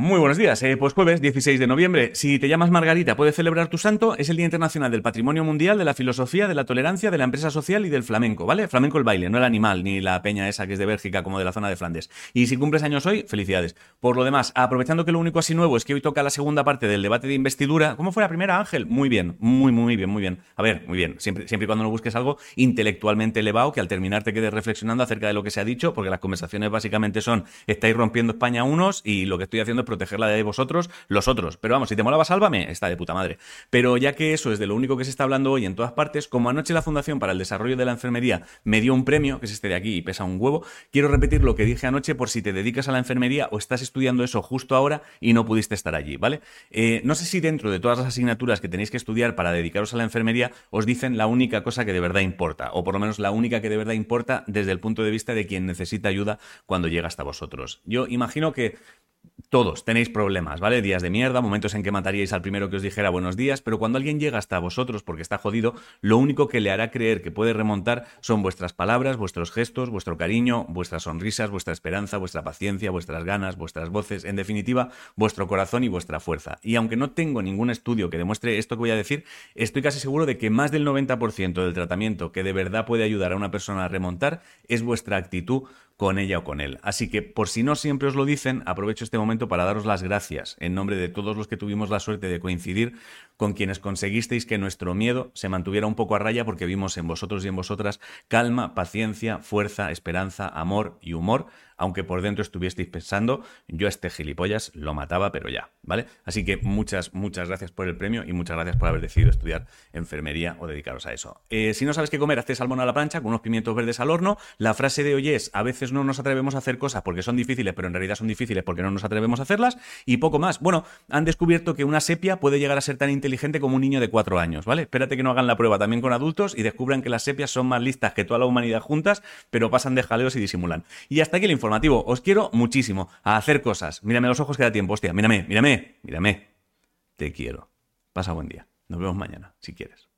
Muy buenos días, eh, pues jueves 16 de noviembre. Si te llamas Margarita, puedes celebrar tu santo. Es el Día Internacional del Patrimonio Mundial, de la Filosofía, de la Tolerancia, de la Empresa Social y del Flamenco, ¿vale? Flamenco el baile, no el animal, ni la peña esa que es de Bélgica como de la zona de Flandes. Y si cumples años hoy, felicidades. Por lo demás, aprovechando que lo único así nuevo es que hoy toca la segunda parte del debate de investidura. ¿Cómo fue la primera, Ángel? Muy bien, muy, muy bien, muy bien. A ver, muy bien. Siempre, siempre y cuando no busques algo intelectualmente elevado que al terminar te quedes reflexionando acerca de lo que se ha dicho, porque las conversaciones básicamente son estáis rompiendo España unos y lo que estoy haciendo es protegerla de vosotros los otros. Pero vamos, si te molaba, sálvame, está de puta madre. Pero ya que eso es de lo único que se está hablando hoy en todas partes, como anoche la Fundación para el Desarrollo de la Enfermería me dio un premio, que es este de aquí y pesa un huevo, quiero repetir lo que dije anoche por si te dedicas a la enfermería o estás estudiando eso justo ahora y no pudiste estar allí, ¿vale? Eh, no sé si dentro de todas las asignaturas que tenéis que estudiar para dedicaros a la enfermería os dicen la única cosa que de verdad importa, o por lo menos la única que de verdad importa desde el punto de vista de quien necesita ayuda cuando llega hasta vosotros. Yo imagino que todos tenéis problemas, ¿vale? Días de mierda, momentos en que mataríais al primero que os dijera buenos días, pero cuando alguien llega hasta vosotros porque está jodido, lo único que le hará creer que puede remontar son vuestras palabras, vuestros gestos, vuestro cariño, vuestras sonrisas, vuestra esperanza, vuestra paciencia, vuestras ganas, vuestras voces, en definitiva, vuestro corazón y vuestra fuerza. Y aunque no tengo ningún estudio que demuestre esto que voy a decir, estoy casi seguro de que más del 90% del tratamiento que de verdad puede ayudar a una persona a remontar es vuestra actitud con ella o con él. Así que, por si no siempre os lo dicen, aprovecho este momento para daros las gracias en nombre de todos los que tuvimos la suerte de coincidir con quienes conseguisteis que nuestro miedo se mantuviera un poco a raya porque vimos en vosotros y en vosotras calma, paciencia, fuerza, esperanza, amor y humor aunque por dentro estuvieseis pensando, yo a este gilipollas lo mataba, pero ya, ¿vale? Así que muchas, muchas gracias por el premio y muchas gracias por haber decidido estudiar enfermería o dedicaros a eso. Eh, si no sabes qué comer, hazte salmón a la plancha con unos pimientos verdes al horno. La frase de hoy es, a veces no nos atrevemos a hacer cosas porque son difíciles, pero en realidad son difíciles porque no nos atrevemos a hacerlas. Y poco más. Bueno, han descubierto que una sepia puede llegar a ser tan inteligente como un niño de cuatro años, ¿vale? Espérate que no hagan la prueba también con adultos y descubran que las sepias son más listas que toda la humanidad juntas, pero pasan de jaleos y disimulan. Y hasta aquí la información os quiero muchísimo a hacer cosas. Mírame los ojos que da tiempo, hostia. Mírame, mírame, mírame. Te quiero. Pasa buen día. Nos vemos mañana, si quieres.